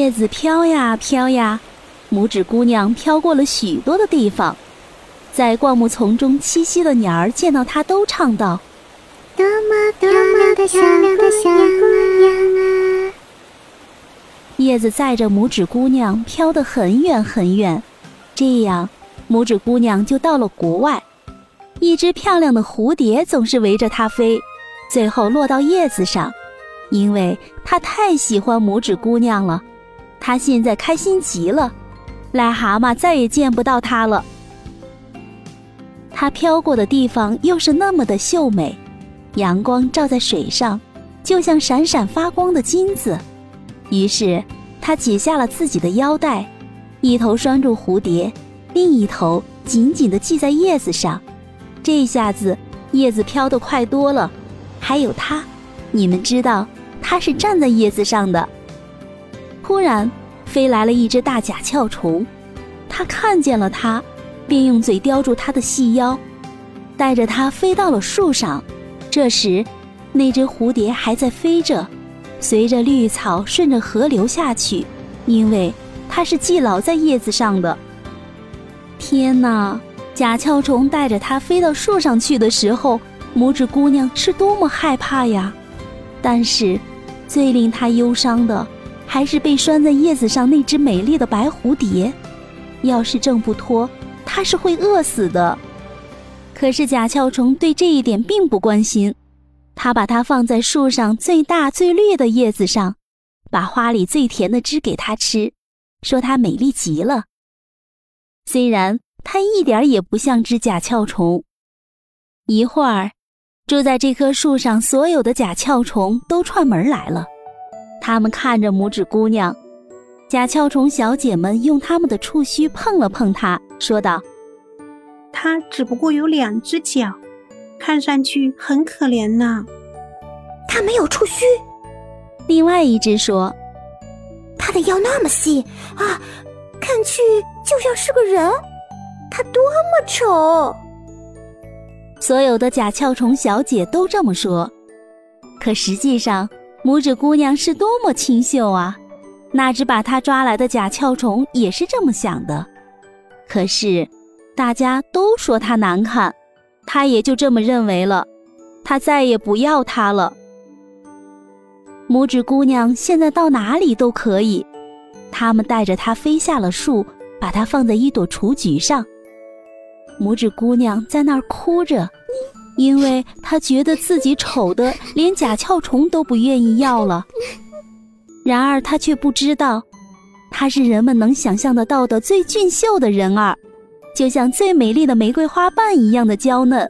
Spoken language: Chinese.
叶子飘呀飘呀，拇指姑娘飘过了许多的地方，在灌木丛中栖息的鸟儿见到她，都唱道：“多么多么的漂亮的小姑娘啊！”叶子载着拇指姑娘飘得很远很远，这样，拇指姑娘就到了国外。一只漂亮的蝴蝶总是围着它飞，最后落到叶子上，因为它太喜欢拇指姑娘了。他现在开心极了，癞蛤蟆再也见不到它了。它飘过的地方又是那么的秀美，阳光照在水上，就像闪闪发光的金子。于是，他解下了自己的腰带，一头拴住蝴蝶，另一头紧紧地系在叶子上。这下子叶子飘得快多了，还有它，你们知道它是站在叶子上的。突然飞来了一只大甲壳虫，它看见了它，便用嘴叼住它的细腰，带着它飞到了树上。这时，那只蝴蝶还在飞着，随着绿草顺着河流下去，因为它是系牢在叶子上的。天哪！甲壳虫带着它飞到树上去的时候，拇指姑娘是多么害怕呀！但是，最令她忧伤的，还是被拴在叶子上那只美丽的白蝴蝶。要是挣不脱，它是会饿死的。可是甲壳虫对这一点并不关心，它把它放在树上最大最绿的叶子上，把花里最甜的汁给它吃，说它美丽极了。虽然。它一点也不像只甲壳虫。一会儿，住在这棵树上所有的甲壳虫都串门来了。他们看着拇指姑娘，甲壳虫小姐们用他们的触须碰了碰她，说道：“它只不过有两只脚，看上去很可怜呢。”它没有触须。另外一只说：“它的腰那么细啊，看去就像是个人。”它多么丑！所有的甲壳虫小姐都这么说，可实际上，拇指姑娘是多么清秀啊！那只把她抓来的甲壳虫也是这么想的。可是，大家都说她难看，她也就这么认为了。她再也不要它了。拇指姑娘现在到哪里都可以，他们带着她飞下了树，把她放在一朵雏菊上。拇指姑娘在那儿哭着，因为他觉得自己丑的连甲壳虫都不愿意要了。然而他却不知道，他是人们能想象得到的最俊秀的人儿，就像最美丽的玫瑰花瓣一样的娇嫩。